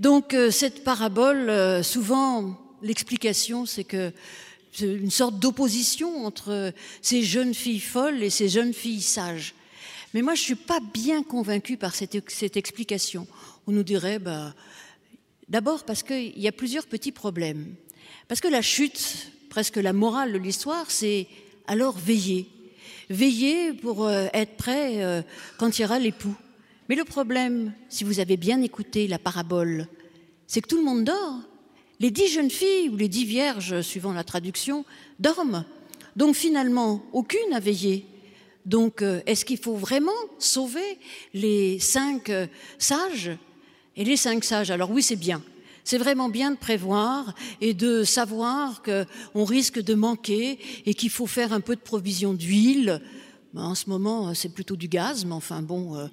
Donc euh, cette parabole, euh, souvent l'explication, c'est que une sorte d'opposition entre ces jeunes filles folles et ces jeunes filles sages. Mais moi, je suis pas bien convaincue par cette, cette explication. On nous dirait, bah, d'abord parce qu'il y a plusieurs petits problèmes. Parce que la chute, presque la morale de l'histoire, c'est alors veiller. Veiller pour euh, être prêt quand il y aura l'époux. Mais le problème, si vous avez bien écouté la parabole, c'est que tout le monde dort. Les dix jeunes filles ou les dix vierges, suivant la traduction, dorment. Donc finalement, aucune n'a veillé. Donc euh, est-ce qu'il faut vraiment sauver les cinq sages? Et les cinq sages, alors oui, c'est bien. C'est vraiment bien de prévoir et de savoir qu'on risque de manquer et qu'il faut faire un peu de provision d'huile. Ben, en ce moment, c'est plutôt du gaz, mais enfin bon, euh,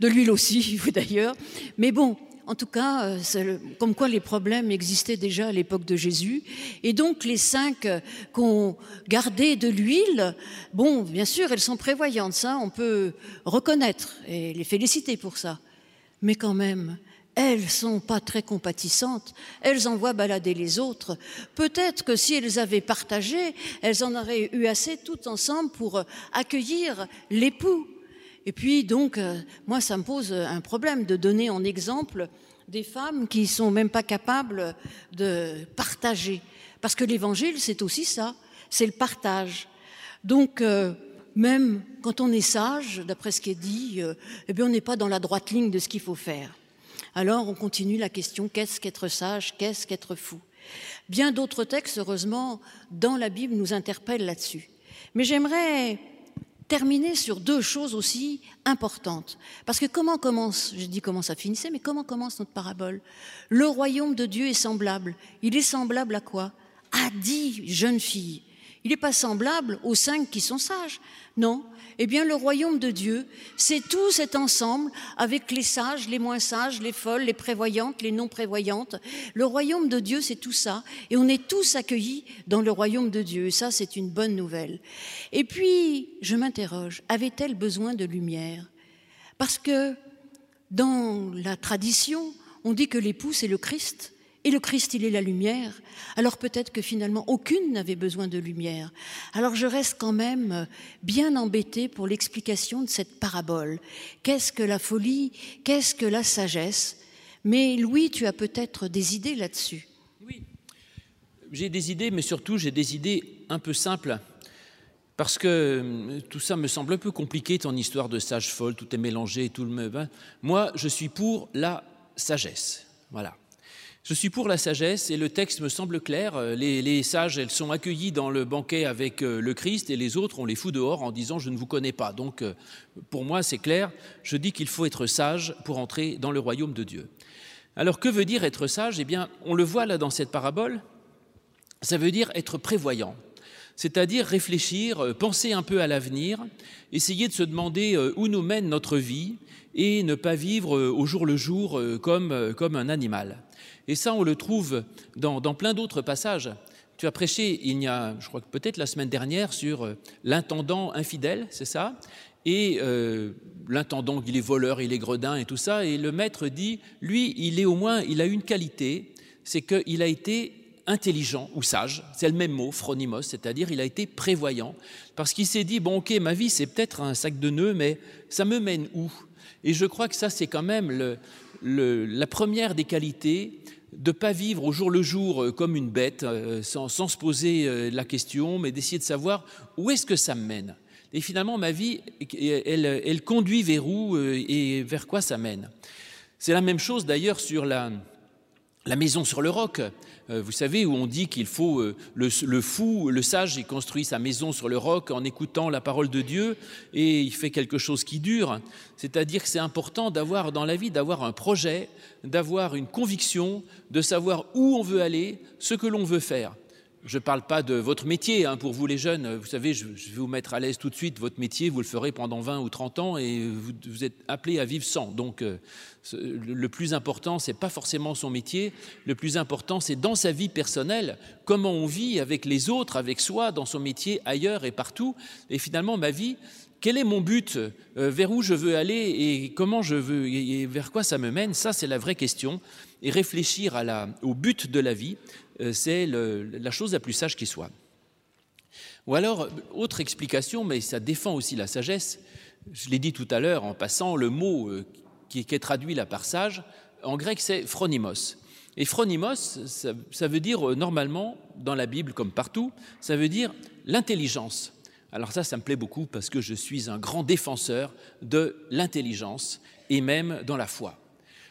de l'huile aussi d'ailleurs. Mais bon, en tout cas, euh, comme quoi les problèmes existaient déjà à l'époque de Jésus. Et donc les cinq qu'on gardait de l'huile, bon, bien sûr, elles sont prévoyantes, ça, on peut reconnaître et les féliciter pour ça. Mais quand même, elles sont pas très compatissantes, elles envoient balader les autres. Peut-être que si elles avaient partagé, elles en auraient eu assez tout ensemble pour accueillir l'époux. Et puis donc, euh, moi, ça me pose un problème de donner en exemple des femmes qui sont même pas capables de partager. Parce que l'évangile, c'est aussi ça, c'est le partage. Donc, euh, même quand on est sage, d'après ce qui est dit, euh, eh bien, on n'est pas dans la droite ligne de ce qu'il faut faire. Alors on continue la question qu'est-ce qu'être sage, qu'est-ce qu'être fou? Bien d'autres textes, heureusement, dans la Bible nous interpellent là-dessus. Mais j'aimerais terminer sur deux choses aussi importantes. Parce que comment commence, je dis comment ça finissait, mais comment commence notre parabole? Le royaume de Dieu est semblable. Il est semblable à quoi? À dix jeunes filles. Il n'est pas semblable aux cinq qui sont sages. Non, eh bien, le royaume de Dieu, c'est tout cet ensemble avec les sages, les moins sages, les folles, les prévoyantes, les non prévoyantes. Le royaume de Dieu, c'est tout ça. Et on est tous accueillis dans le royaume de Dieu. Et ça, c'est une bonne nouvelle. Et puis, je m'interroge, avait-elle besoin de lumière? Parce que dans la tradition, on dit que l'époux, c'est le Christ. Et le Christ, il est la lumière. Alors peut-être que finalement, aucune n'avait besoin de lumière. Alors je reste quand même euh, bien embêtée pour l'explication de cette parabole. Qu'est-ce que la folie? Qu'est-ce que la sagesse? Mais Louis, tu as peut-être des idées là-dessus. Oui, j'ai des idées, mais surtout j'ai des idées un peu simples. Parce que euh, tout ça me semble un peu compliqué, ton histoire de sage folle, tout est mélangé, tout le. Moi, je suis pour la sagesse. Voilà. Je suis pour la sagesse et le texte me semble clair. Euh, les, sages, elles sont accueillies dans le banquet avec euh, le Christ et les autres, on les fout dehors en disant je ne vous connais pas. Donc euh, pour moi, c'est clair. Je dis qu'il faut être sage pour entrer dans le royaume de Dieu. Alors que veut dire être sage? Eh bien, on le voit là dans cette parabole. Ça veut dire être prévoyant, c'est-à-dire réfléchir, penser un peu à l'avenir, essayer de se demander où nous mène notre vie et ne pas vivre au jour le jour comme, comme un animal. Et ça, on le trouve dans, plein d'autres passages. Tu as prêché, il y a, je crois que peut-être la semaine dernière, sur euh, l'intendant infidèle, c'est ça? Et euh, l'intendant, il est voleur, il est gredin et tout ça. Et le maître dit, lui, il est au moins, il a une qualité, c'est qu'il a été intelligent ou sage, c'est le même mot, phronimos, c'est-à-dire il a été prévoyant, parce qu'il s'est dit, bon ok, ma vie c'est peut-être un sac de nœuds, mais ça me mène où? Et je crois que ça c'est quand même la première des qualités de ne pas vivre au jour le jour euh, comme une bête, euh, sans, se poser euh, la question, mais d'essayer de savoir où est-ce que ça me mène. Et finalement, ma vie, elle, elle conduit vers où et vers quoi ça mène. C'est la même chose d'ailleurs sur la, la maison sur le roc, euh, vous savez, où on dit qu'il faut euh, le, fou, le sage, il construit sa maison sur le roc en écoutant la parole de Dieu et il fait quelque chose qui dure. C'est-à-dire que c'est important d'avoir dans la vie, d'avoir un projet, d'avoir une conviction, de savoir où on veut aller, ce que l'on veut faire. Je ne parle pas de votre métier, hein, pour vous les jeunes, vous savez, je, vais vous mettre à l'aise tout de suite, votre métier, vous le ferez pendant 20 ou 30 ans et vous, êtes appelé à vivre sans. Donc euh, le plus important, ce n'est pas forcément son métier, le plus important, c'est dans sa vie personnelle, comment on vit avec les autres, avec soi, dans son métier, ailleurs et partout. Et finalement, ma vie, quel est mon but, euh, vers où je veux aller et comment je veux et vers quoi ça me mène, ça c'est la vraie question. Et réfléchir au but de la vie, c'est la chose la plus sage qui soit. Ou alors, autre explication, mais ça défend aussi la sagesse, je l'ai dit tout à l'heure en passant, le mot euh, qui est traduit là par sage, en grec c'est phronimos. Et phronimos, ça, ça veut dire normalement, dans la Bible comme partout, ça veut dire l'intelligence. Alors ça, ça me plaît beaucoup parce que je suis un grand défenseur de l'intelligence et même dans la foi.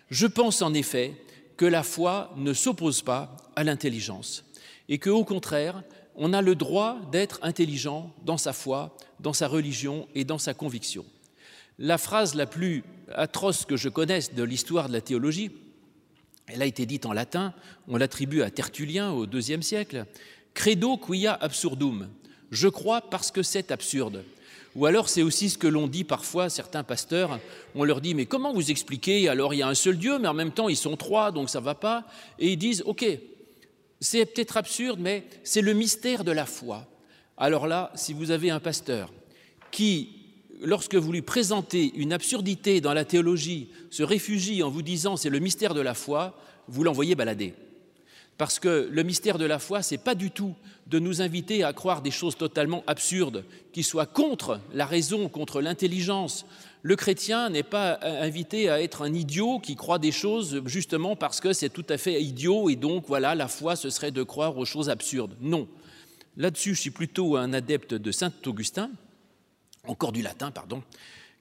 Je pense en effet que la foi ne s'oppose pas à l'intelligence et que au contraire, on a le droit d'être intelligent dans sa foi, dans sa religion et dans sa conviction. La phrase la plus atroce que je connaisse de l'histoire de la théologie, elle a été dite en latin, on l'attribue à Tertullien au IIe siècle, Credo quia absurdum, je crois parce que c'est absurde. Ou alors c'est aussi ce que l'on dit parfois, certains pasteurs, on leur dit mais comment vous expliquez? Alors il y a un seul Dieu, mais en même temps ils sont trois, donc ça ne va pas. Et ils disent ok, c'est peut-être absurde, mais c'est le mystère de la foi. Alors là, si vous avez un pasteur qui, lorsque vous lui présentez une absurdité dans la théologie, se réfugie en vous disant c'est le mystère de la foi, vous l'envoyez balader. Parce que le mystère de la foi, c'est pas du tout de nous inviter à croire des choses totalement absurdes, qui soient contre la raison, contre l'intelligence. Le chrétien n'est pas invité à être un idiot qui croit des choses justement parce que c'est tout à fait idiot et donc voilà, la foi, ce serait de croire aux choses absurdes. Non. Là-dessus, je suis plutôt un adepte de saint Augustin, encore du latin, pardon.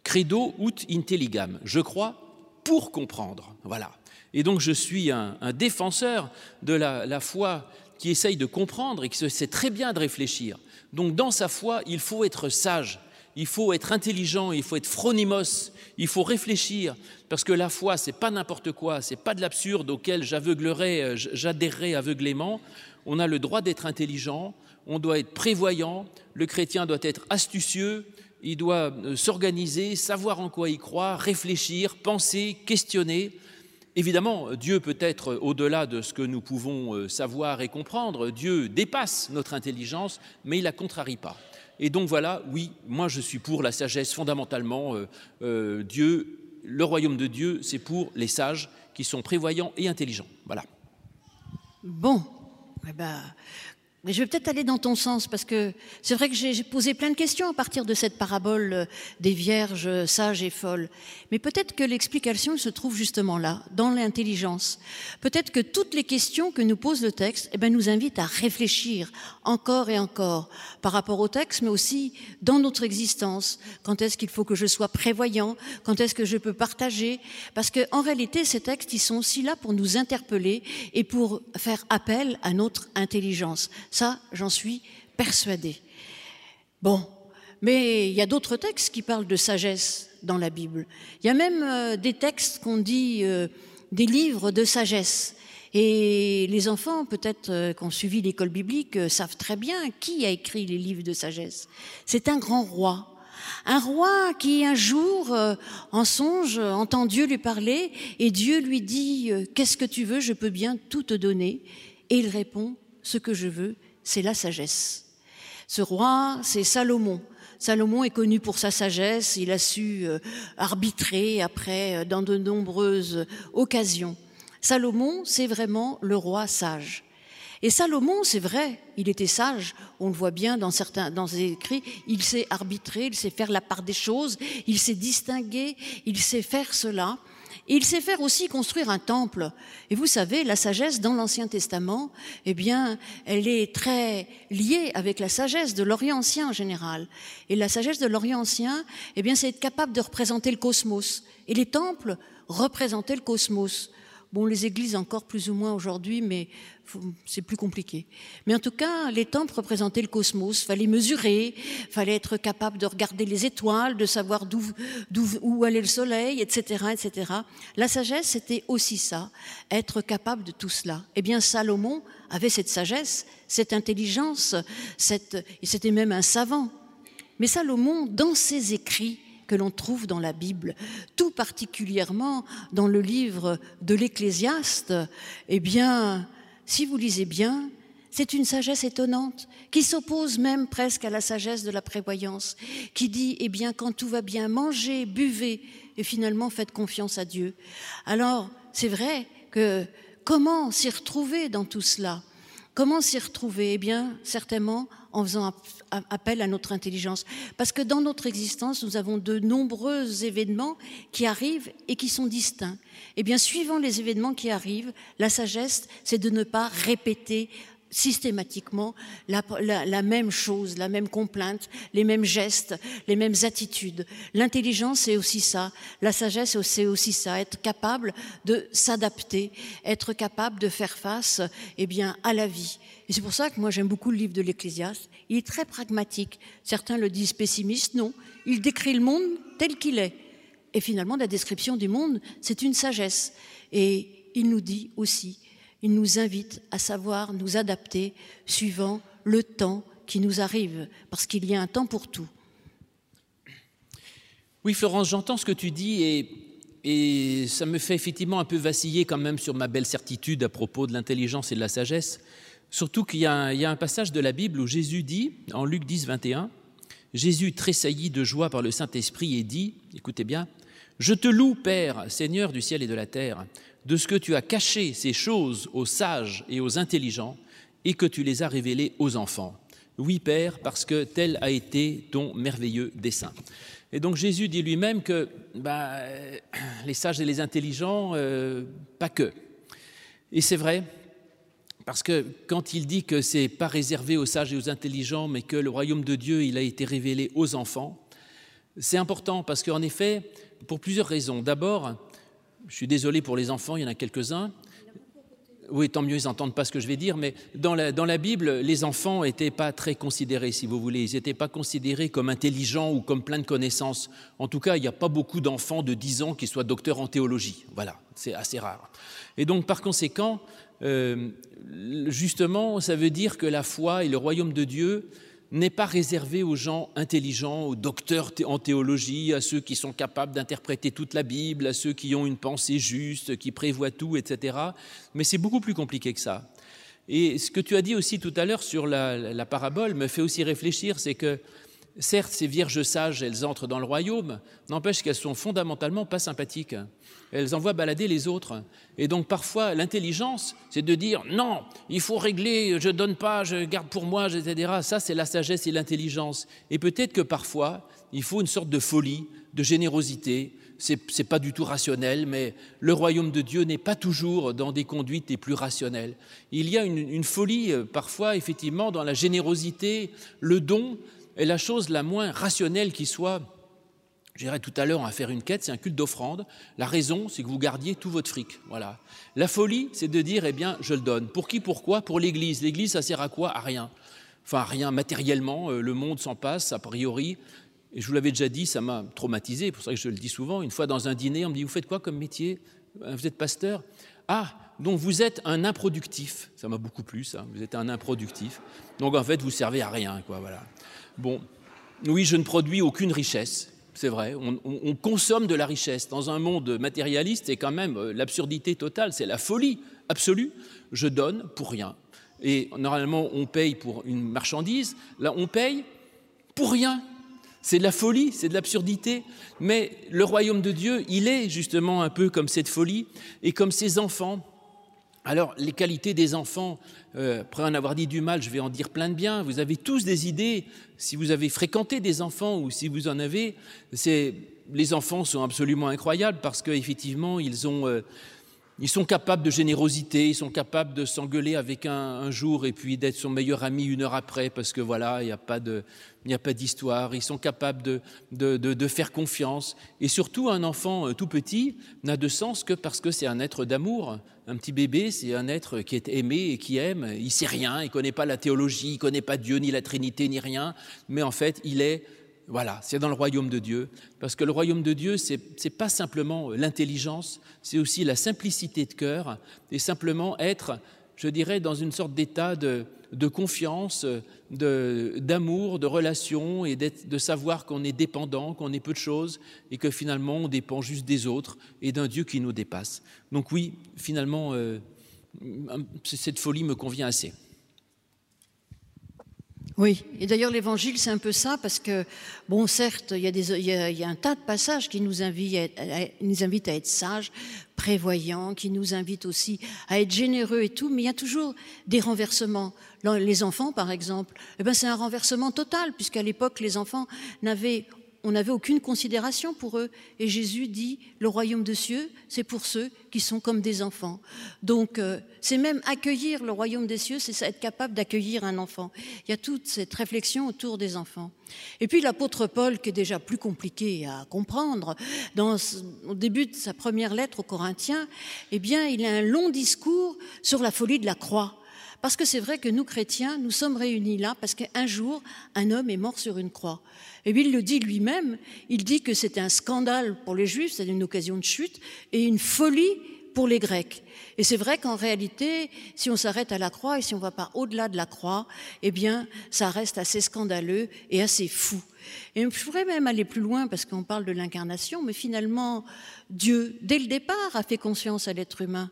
Credo ut intelligam. Je crois pour comprendre. Voilà. Et donc je suis un, défenseur de la, foi qui essaye de comprendre et qui sait très bien de réfléchir. Donc dans sa foi, il faut être sage, il faut être intelligent, il faut être phronimos, il faut réfléchir, parce que la foi, c'est pas n'importe quoi, c'est pas de l'absurde auquel j'aveuglerais, euh, j'adhérerais aveuglément. On a le droit d'être intelligent, on doit être prévoyant, le chrétien doit être astucieux, il doit euh, s'organiser, savoir en quoi il croit, réfléchir, penser, questionner. Évidemment, Dieu peut être au-delà de ce que nous pouvons euh, savoir et comprendre. Dieu dépasse notre intelligence, mais il la contrarie pas. Et donc voilà, oui, moi je suis pour la sagesse fondamentalement. Euh, euh, Dieu, le royaume de Dieu, c'est pour les sages qui sont prévoyants et intelligents. Voilà. Bon, eh ben, mais je vais peut-être aller dans ton sens parce que c'est vrai que j'ai posé plein de questions à partir de cette parabole euh, des vierges sages et folles. Mais peut-être que l'explication se trouve justement là, dans l'intelligence. Peut-être que toutes les questions que nous pose le texte eh ben, nous invitent à réfléchir encore et encore par rapport au texte, mais aussi dans notre existence. Quand est-ce qu'il faut que je sois prévoyant? Quand est-ce que je peux partager? Parce qu'en réalité, ces textes, sont aussi là pour nous interpeller et pour faire appel à notre intelligence. Ça, j'en suis persuadée. Bon, mais il y a d'autres textes qui parlent de sagesse dans la Bible. Il y a même euh, des textes qu'on dit euh, des livres de sagesse. Et les enfants, peut-être euh, qui ont suivi l'école biblique, savent très bien qui a écrit les livres de sagesse. C'est un grand roi. Un roi qui un jour, en songe, entend Dieu lui parler et Dieu lui dit, qu'est-ce que tu veux, je peux bien tout te donner. Et il répond, ce que je veux, c'est la sagesse. Ce roi, c'est Salomon. Salomon est connu pour sa sagesse, il a su euh, arbitrer après euh, dans de nombreuses occasions. Salomon, c'est vraiment le roi sage. Et Salomon, c'est vrai, il était sage, on le voit bien dans certains dans ses écrits, il sait arbitrer, il sait faire la part des choses, il sait distinguer, il sait faire cela il sait faire aussi construire un temple. Et vous savez, la sagesse dans l'Ancien Testament, eh bien, elle est très liée avec la sagesse de l'Orient ancien en général. Et la sagesse de l'Orient ancien, eh bien, c'est être capable de représenter le cosmos. Et les temples représentaient le cosmos. Bon, les églises encore plus ou moins aujourd'hui, mais c'est plus compliqué. Mais en tout cas, les temples représentaient le cosmos. Fallait mesurer, fallait être capable de regarder les étoiles, de savoir d'où, où allait le soleil, etc., etc. La sagesse, c'était aussi ça, être capable de tout cela. Eh bien, Salomon avait cette sagesse, cette intelligence, cette, c'était même un savant. Mais Salomon, dans ses écrits, que l'on trouve dans la Bible, tout particulièrement dans le livre de l'Ecclésiaste, eh bien, si vous lisez bien, c'est une sagesse étonnante, qui s'oppose même presque à la sagesse de la prévoyance, qui dit, eh bien, quand tout va bien, mangez, buvez, et finalement faites confiance à Dieu. Alors, c'est vrai que comment s'y retrouver dans tout cela? Comment s'y retrouver? Eh bien, certainement en faisant appel à notre intelligence. Parce que dans notre existence, nous avons de nombreux événements qui arrivent et qui sont distincts. Eh bien, suivant les événements qui arrivent, la sagesse, c'est de ne pas répéter systématiquement la, même chose, la même complainte, les mêmes gestes, les mêmes attitudes. L'intelligence, c'est aussi ça. La sagesse, c'est aussi ça. Être capable de s'adapter, être capable de faire face, eh bien, à la vie. Et c'est pour ça que moi, j'aime beaucoup le livre de l'Ecclésiaste. Il est très pragmatique. Certains le disent pessimiste. Non. Il décrit le monde tel qu'il est. Et finalement, la description du monde, c'est une sagesse. Et il nous dit aussi il nous invite à savoir nous adapter suivant le temps qui nous arrive, parce qu'il y a un temps pour tout. Oui, Florence, j'entends ce que tu dis et, ça me fait effectivement un peu vaciller quand même sur ma belle certitude à propos de l'intelligence et de la sagesse. Surtout qu'il y, y, a un passage de la Bible où Jésus dit, en Luc 10, 21, Jésus tressaillit de joie par le Saint-Esprit et dit, écoutez bien, Je te loue, Père, Seigneur du ciel et de la terre, de ce que tu as caché ces choses aux sages et aux intelligents et que tu les as révélées aux enfants. Oui, Père, parce que tel a été ton merveilleux dessein. Et donc Jésus dit lui-même que bah, les sages et les intelligents, euh, pas que. Et c'est vrai, parce que quand il dit que c'est pas réservé aux sages et aux intelligents, mais que le royaume de Dieu, il a été révélé aux enfants, c'est important parce qu'en effet, pour plusieurs raisons. D'abord, je suis désolé pour les enfants, il y en a quelques-uns. Oui, tant mieux, ils n'entendent pas ce que je vais dire, mais dans la, Bible, les enfants n'étaient pas très considérés, si vous voulez. Ils n'étaient pas considérés comme intelligents ou comme pleins de connaissances. En tout cas, il n'y a pas beaucoup d'enfants de 10 ans qui soient docteurs en théologie. Voilà, c'est assez rare. Et donc, par conséquent, euh, justement, ça veut dire que la foi et le royaume de Dieu n'est pas réservé aux gens intelligents, aux docteurs en théologie, à ceux qui sont capables d'interpréter toute la Bible, à ceux qui ont une pensée juste, qui prévoient tout, etc. Mais c'est beaucoup plus compliqué que ça. Et ce que tu as dit aussi tout à l'heure sur la, la, parabole me fait aussi réfléchir, c'est que certes, ces vierges sages, elles entrent dans le royaume, n'empêche qu'elles sont fondamentalement pas sympathiques elles envoient balader les autres. Et donc parfois, l'intelligence, c'est de dire non, il faut régler, je donne pas, je garde pour moi, etc. Ça, c'est la sagesse et l'intelligence. Et peut-être que parfois, il faut une sorte de folie, de générosité. C'est n'est pas du tout rationnel, mais le royaume de Dieu n'est pas toujours dans des conduites les plus rationnelles. Il y a une, folie, euh, parfois, effectivement, dans la générosité. Le don est la chose la moins rationnelle qui soit J'irai tout à l'heure à faire une quête, c'est un culte d'offrande. La raison, c'est que vous gardiez tout votre fric. Voilà. La folie, c'est de dire, eh bien, je le donne. Pour qui, pourquoi? Pour l'Église. L'Église, ça sert à quoi? À rien. Enfin, à rien matériellement. Euh, le monde s'en passe, a priori. Et je vous l'avais déjà dit, ça m'a traumatisé, pour ça que je le dis souvent. Une fois dans un dîner, on me dit, vous faites quoi comme métier? Vous êtes pasteur Ah, donc vous êtes un improductif. Ça m'a beaucoup plu, ça. Vous êtes un improductif. Donc en fait, vous servez à rien, quoi. Voilà. Bon, oui, je ne produis aucune richesse c'est vrai, on, consomme de la richesse. Dans un monde matérialiste, c'est quand même euh, l'absurdité totale, c'est la folie absolue. Je donne pour rien. Et normalement, on paye pour une marchandise, là, on paye pour rien. C'est de la folie, c'est de l'absurdité. Mais le royaume de Dieu, il est justement un peu comme cette folie et comme ces enfants alors, les qualités des enfants, euh, après en avoir dit du mal, je vais en dire plein de bien. Vous avez tous des idées. Si vous avez fréquenté des enfants ou si vous en avez, les enfants sont absolument incroyables parce qu'effectivement, ils ont euh, ils sont capables de générosité, ils sont capables de s'engueuler avec un, jour et puis d'être son meilleur ami une heure après parce que voilà, il n'y a pas d'histoire. Ils sont capables de, de, de, de, faire confiance. Et surtout, un enfant euh, tout petit n'a de sens que parce que c'est un être d'amour. Un petit bébé, c'est un être qui est aimé et qui aime. Il sait rien, il connaît pas la théologie, il connaît pas Dieu ni la Trinité ni rien, mais en fait, il est voilà, c'est dans le royaume de Dieu, parce que le royaume de Dieu, ce n'est pas simplement l'intelligence, c'est aussi la simplicité de cœur, et simplement être, je dirais, dans une sorte d'état de, de, confiance, d'amour, de, de, relation, et de savoir qu'on est dépendant, qu'on est peu de choses, et que finalement on dépend juste des autres et d'un Dieu qui nous dépasse. Donc oui, finalement, euh, cette folie me convient assez. Oui, et d'ailleurs l'évangile c'est un peu ça parce que, bon certes, il y, a des, il, y a, un tas de passages qui nous invitent à, à, nous invitent à être sages, prévoyants, qui nous invitent aussi à être généreux et tout, mais il y a toujours des renversements. Les enfants, par exemple, eh ben, c'est un renversement total, puisqu'à l'époque, les enfants n'avaient on n'avait aucune considération pour eux. Et Jésus dit, le royaume de cieux, c'est pour ceux qui sont comme des enfants. Donc, euh, c'est même accueillir le royaume des cieux, c'est être capable d'accueillir un enfant. Il y a toute cette réflexion autour des enfants. Et puis l'apôtre Paul, qui est déjà plus compliqué à comprendre, dans, au début de sa première lettre aux Corinthiens, eh bien, il a un long discours sur la folie de la croix. Parce que c'est vrai que nous, chrétiens, nous sommes réunis là parce qu'un jour, un homme est mort sur une croix. Et il le dit lui-même, il dit que c'était un scandale pour les Juifs, c'était une occasion de chute, et une folie pour les Grecs. Et c'est vrai qu'en réalité, si on s'arrête à la croix et si on ne va pas au-delà de la croix, eh bien, ça reste assez scandaleux et assez fou. Et je pourrais même aller plus loin parce qu'on parle de l'incarnation, mais finalement, Dieu, dès le départ, a fait conscience à l'être humain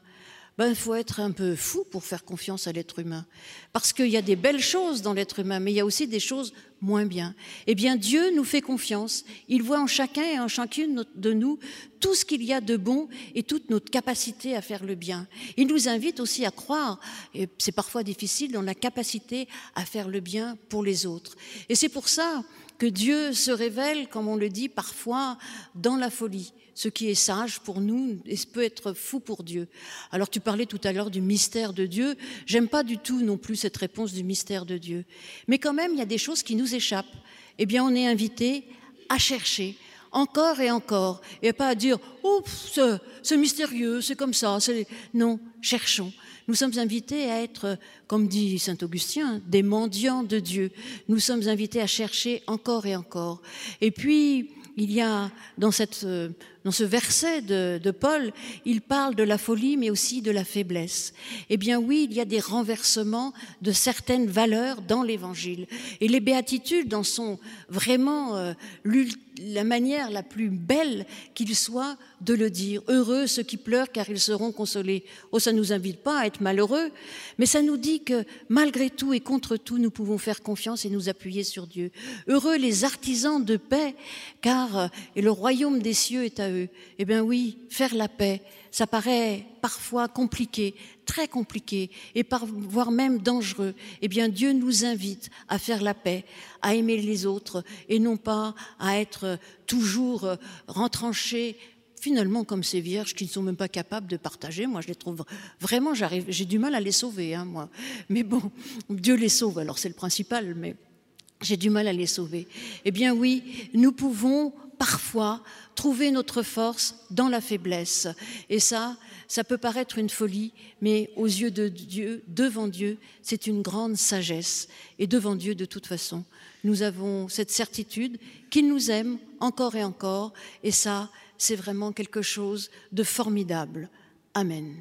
ben, il faut être un peu fou pour faire confiance à l'être humain. Parce qu'il y a des belles choses dans l'être humain, mais il y a aussi des choses moins bien. Eh bien, Dieu nous fait confiance. Il voit en chacun et en chacune de nous tout ce qu'il y a de bon et toute notre capacité à faire le bien. Il nous invite aussi à croire, et c'est parfois difficile, dans la capacité à faire le bien pour les autres. Et c'est pour ça que Dieu se révèle, comme on le dit parfois, dans la folie ce qui est sage pour nous peut être fou pour Dieu. Alors tu parlais tout à l'heure du mystère de Dieu. J'aime pas du tout non plus cette réponse du mystère de Dieu. Mais quand même, il y a des choses qui nous échappent. Eh bien, on est invité à chercher encore et encore et pas à dire oh c'est mystérieux, c'est comme ça. Non, cherchons. Nous sommes invités à être, comme dit saint Augustin, des mendiants de Dieu. Nous sommes invités à chercher encore et encore. Et puis il y a dans, cette, euh, dans ce verset de, Paul, il parle de la folie, mais aussi de la faiblesse. Eh bien oui, il y a des renversements de certaines valeurs dans l'Évangile. Et les béatitudes en sont vraiment euh, la manière la plus belle qu'il soit de le dire. Heureux ceux qui pleurent car ils seront consolés. Oh, ça ne nous invite pas à être malheureux, mais ça nous dit que malgré tout et contre tout, nous pouvons faire confiance et nous appuyer sur Dieu. Heureux les artisans de paix, car euh, et le royaume des cieux est à eux. Eh bien oui, faire la paix, ça paraît parfois compliqué, très compliqué, et par, voire même dangereux. Eh bien Dieu nous invite à faire la paix, à aimer les autres, et non pas à être toujours euh, rentranchés finalement comme ces vierges qui ne sont même pas capables de partager. Moi, je les trouve vraiment, j'ai du mal à les sauver, hein, moi. Mais bon, Dieu les sauve, alors c'est le principal, mais j'ai du mal à les sauver. Eh bien oui, nous pouvons parfois trouver notre force dans la faiblesse. Et ça, ça peut paraître une folie, mais aux yeux de Dieu, devant Dieu, c'est une grande sagesse. Et devant Dieu, de toute façon, nous avons cette certitude qu'il nous aime encore et encore. Et ça, c'est vraiment quelque chose de formidable. Amen.